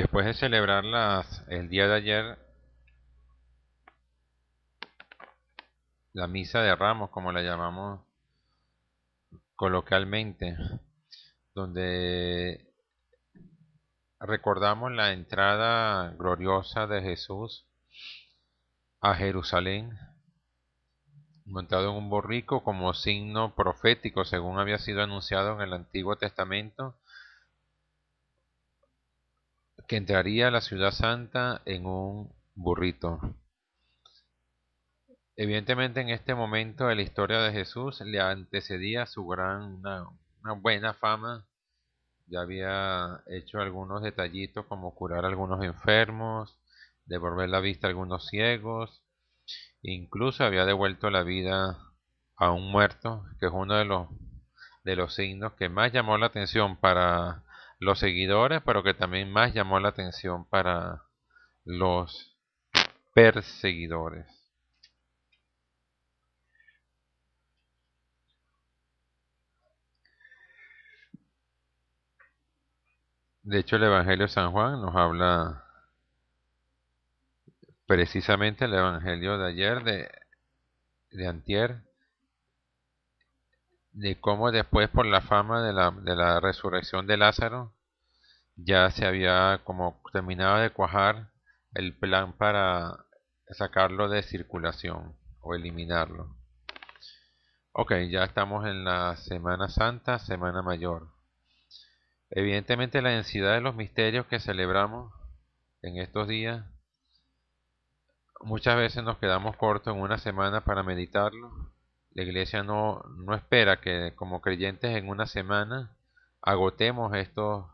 Después de celebrar las, el día de ayer la misa de ramos, como la llamamos coloquialmente, donde recordamos la entrada gloriosa de Jesús a Jerusalén, montado en un borrico como signo profético, según había sido anunciado en el Antiguo Testamento, que entraría a la ciudad santa en un burrito. Evidentemente en este momento de la historia de Jesús le antecedía su gran, una, buena fama. Ya había hecho algunos detallitos como curar a algunos enfermos, devolver la vista a algunos ciegos, incluso había devuelto la vida a un muerto, que es uno de los, de los signos que más llamó la atención para los seguidores, pero que también más llamó la atención para los perseguidores. De hecho, el Evangelio de San Juan nos habla precisamente el Evangelio de ayer, de, de Antier, de cómo después por la fama de la, de la resurrección de Lázaro, ya se había como terminado de cuajar el plan para sacarlo de circulación o eliminarlo. Ok, ya estamos en la Semana Santa, Semana Mayor. Evidentemente la densidad de los misterios que celebramos en estos días, muchas veces nos quedamos cortos en una semana para meditarlo. La iglesia no, no espera que como creyentes en una semana agotemos estos,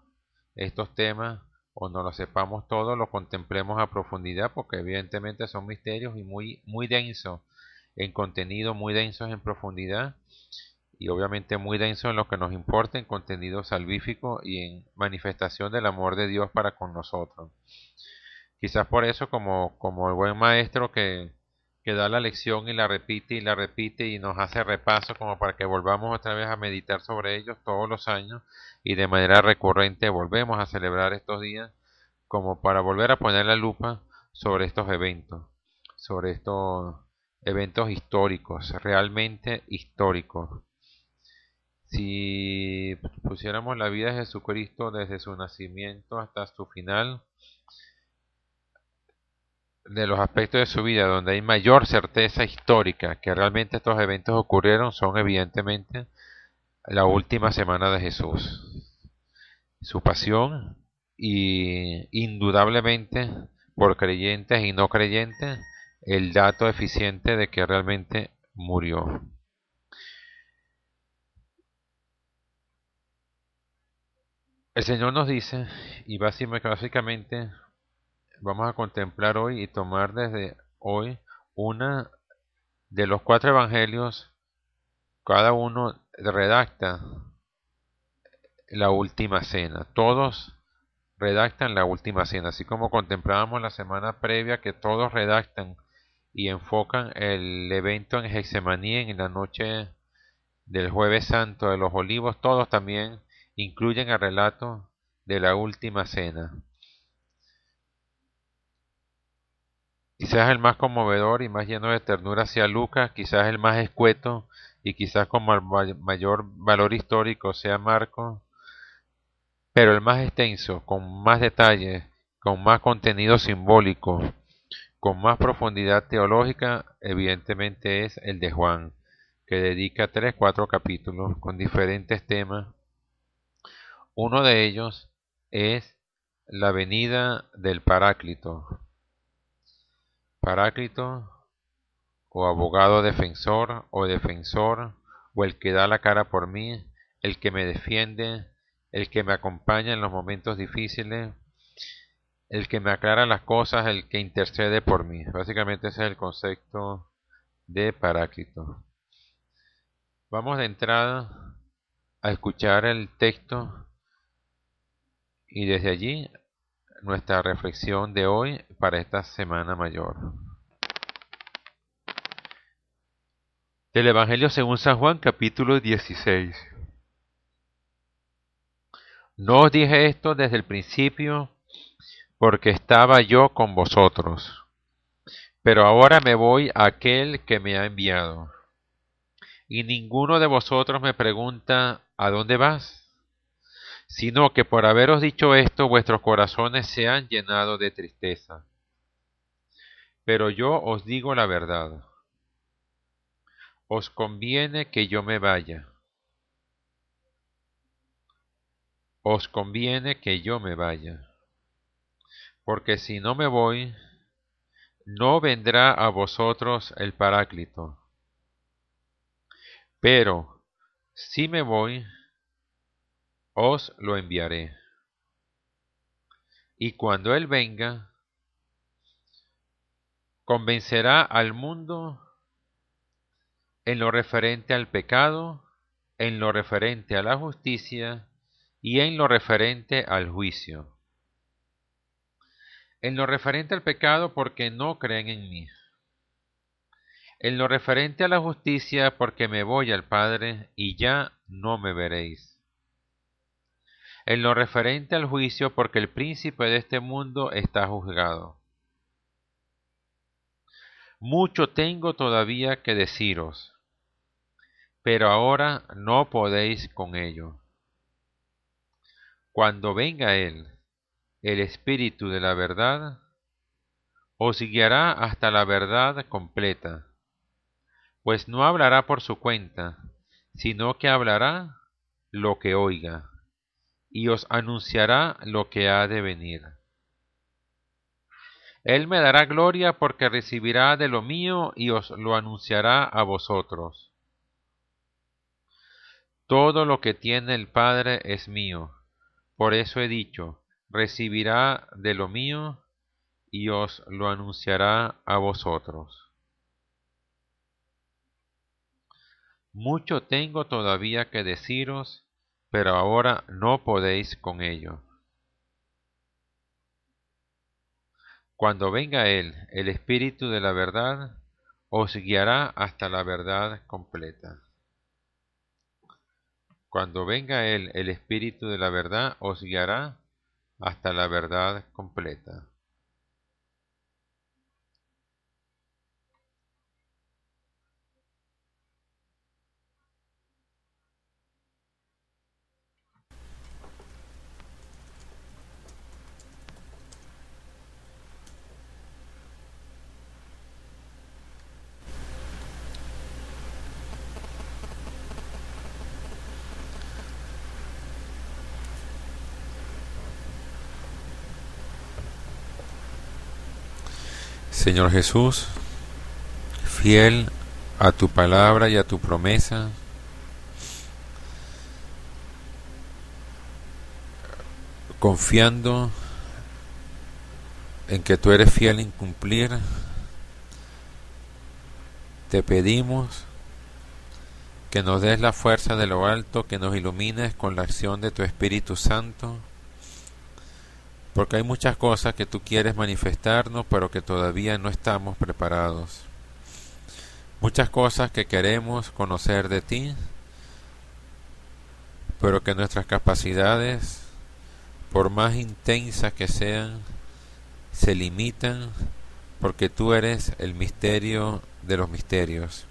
estos temas o no lo sepamos todo, lo contemplemos a profundidad, porque evidentemente son misterios y muy, muy densos en contenido, muy densos en profundidad y obviamente muy denso en lo que nos importa, en contenido salvífico y en manifestación del amor de Dios para con nosotros. Quizás por eso, como, como el buen maestro que, que da la lección y la repite y la repite y nos hace repaso como para que volvamos otra vez a meditar sobre ellos todos los años y de manera recurrente volvemos a celebrar estos días como para volver a poner la lupa sobre estos eventos, sobre estos eventos históricos, realmente históricos. Si pusiéramos la vida de Jesucristo desde su nacimiento hasta su final, de los aspectos de su vida donde hay mayor certeza histórica que realmente estos eventos ocurrieron son evidentemente la última semana de Jesús, su pasión y indudablemente por creyentes y no creyentes el dato eficiente de que realmente murió. El Señor nos dice, y básicamente vamos a contemplar hoy y tomar desde hoy una de los cuatro evangelios, cada uno redacta la última cena, todos redactan la última cena, así como contemplábamos la semana previa que todos redactan y enfocan el evento en Getsemaní en la noche del jueves santo de los olivos, todos también incluyen el relato de la última cena. Quizás el más conmovedor y más lleno de ternura hacia Lucas, quizás el más escueto y quizás con mayor valor histórico sea Marco, pero el más extenso, con más detalles, con más contenido simbólico, con más profundidad teológica, evidentemente es el de Juan, que dedica tres, cuatro capítulos con diferentes temas uno de ellos es la venida del Paráclito. Paráclito o abogado defensor o defensor o el que da la cara por mí, el que me defiende, el que me acompaña en los momentos difíciles, el que me aclara las cosas, el que intercede por mí. Básicamente ese es el concepto de Paráclito. Vamos de entrada a escuchar el texto y desde allí nuestra reflexión de hoy para esta semana mayor. Del Evangelio según San Juan capítulo 16. No os dije esto desde el principio porque estaba yo con vosotros. Pero ahora me voy a aquel que me ha enviado. Y ninguno de vosotros me pregunta, ¿a dónde vas? Sino que por haberos dicho esto vuestros corazones se han llenado de tristeza. Pero yo os digo la verdad. Os conviene que yo me vaya. Os conviene que yo me vaya porque si no me voy, no vendrá a vosotros el Paráclito. Pero si me voy, os lo enviaré. Y cuando Él venga, convencerá al mundo en lo referente al pecado, en lo referente a la justicia y en lo referente al juicio en lo referente al pecado porque no creen en mí. En lo referente a la justicia porque me voy al Padre y ya no me veréis. En lo referente al juicio porque el príncipe de este mundo está juzgado. Mucho tengo todavía que deciros, pero ahora no podéis con ello. Cuando venga Él, el Espíritu de la verdad, os guiará hasta la verdad completa, pues no hablará por su cuenta, sino que hablará lo que oiga, y os anunciará lo que ha de venir. Él me dará gloria porque recibirá de lo mío y os lo anunciará a vosotros. Todo lo que tiene el Padre es mío, por eso he dicho, recibirá de lo mío y os lo anunciará a vosotros. Mucho tengo todavía que deciros, pero ahora no podéis con ello. Cuando venga Él, el Espíritu de la verdad, os guiará hasta la verdad completa. Cuando venga Él, el Espíritu de la verdad, os guiará hasta la verdad completa. Señor Jesús, fiel a tu palabra y a tu promesa, confiando en que tú eres fiel en cumplir, te pedimos que nos des la fuerza de lo alto, que nos ilumines con la acción de tu Espíritu Santo, porque hay muchas cosas que tú quieres manifestarnos, pero que todavía no estamos preparados. Muchas cosas que queremos conocer de ti, pero que nuestras capacidades, por más intensas que sean, se limitan porque tú eres el misterio de los misterios,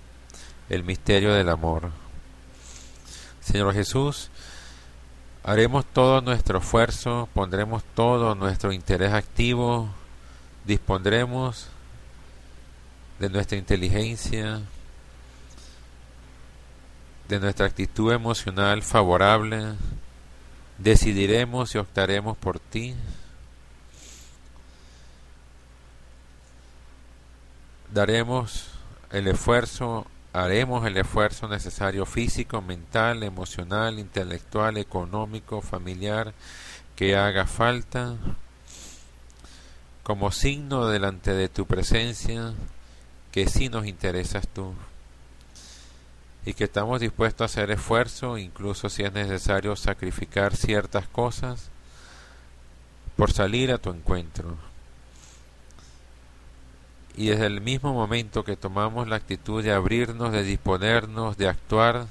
el misterio del amor. Señor Jesús, Haremos todo nuestro esfuerzo, pondremos todo nuestro interés activo, dispondremos de nuestra inteligencia, de nuestra actitud emocional favorable, decidiremos y optaremos por ti. Daremos el esfuerzo haremos el esfuerzo necesario físico, mental, emocional, intelectual, económico, familiar, que haga falta como signo delante de tu presencia que sí nos interesas tú y que estamos dispuestos a hacer esfuerzo, incluso si es necesario sacrificar ciertas cosas por salir a tu encuentro. Y desde el mismo momento que tomamos la actitud de abrirnos, de disponernos, de actuar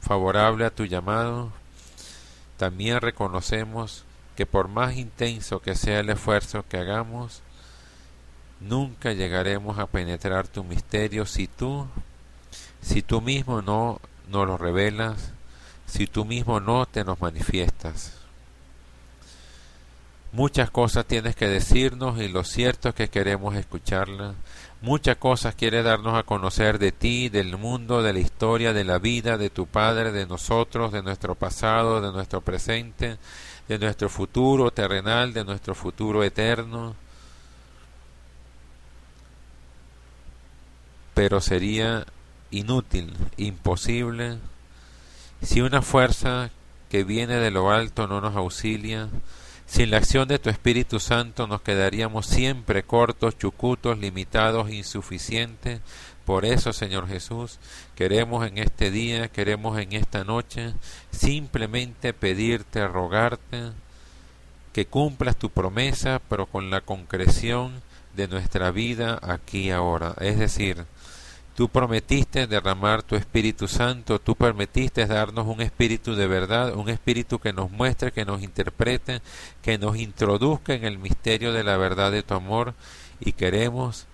favorable a tu llamado, también reconocemos que por más intenso que sea el esfuerzo que hagamos, nunca llegaremos a penetrar tu misterio si tú, si tú mismo no nos lo revelas, si tú mismo no te nos manifiestas. Muchas cosas tienes que decirnos y lo cierto es que queremos escucharlas. Muchas cosas quieres darnos a conocer de ti, del mundo, de la historia, de la vida, de tu Padre, de nosotros, de nuestro pasado, de nuestro presente, de nuestro futuro terrenal, de nuestro futuro eterno. Pero sería inútil, imposible, si una fuerza que viene de lo alto no nos auxilia, sin la acción de tu Espíritu Santo nos quedaríamos siempre cortos, chucutos, limitados, insuficientes. Por eso, Señor Jesús, queremos en este día, queremos en esta noche, simplemente pedirte, rogarte, que cumplas tu promesa, pero con la concreción de nuestra vida aquí ahora. Es decir, Tú prometiste derramar tu Espíritu Santo, tú permitiste darnos un Espíritu de verdad, un Espíritu que nos muestre, que nos interprete, que nos introduzca en el misterio de la verdad de tu amor. Y queremos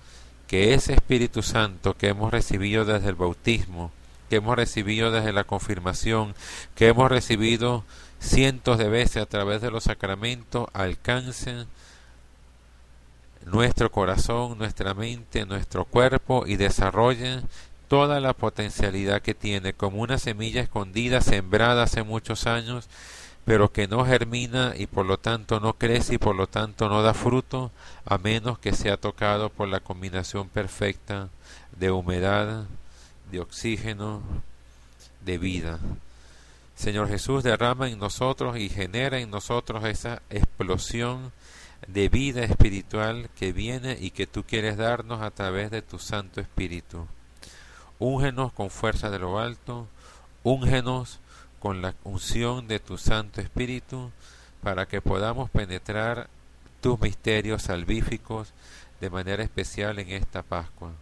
que ese Espíritu Santo que hemos recibido desde el bautismo, que hemos recibido desde la confirmación, que hemos recibido cientos de veces a través de los sacramentos, alcance nuestro corazón, nuestra mente, nuestro cuerpo y desarrolle toda la potencialidad que tiene como una semilla escondida sembrada hace muchos años pero que no germina y por lo tanto no crece y por lo tanto no da fruto a menos que sea tocado por la combinación perfecta de humedad, de oxígeno, de vida. Señor Jesús derrama en nosotros y genera en nosotros esa explosión de vida espiritual que viene y que tú quieres darnos a través de tu Santo Espíritu. Úngenos con fuerza de lo alto, úngenos con la unción de tu Santo Espíritu para que podamos penetrar tus misterios salvíficos de manera especial en esta Pascua.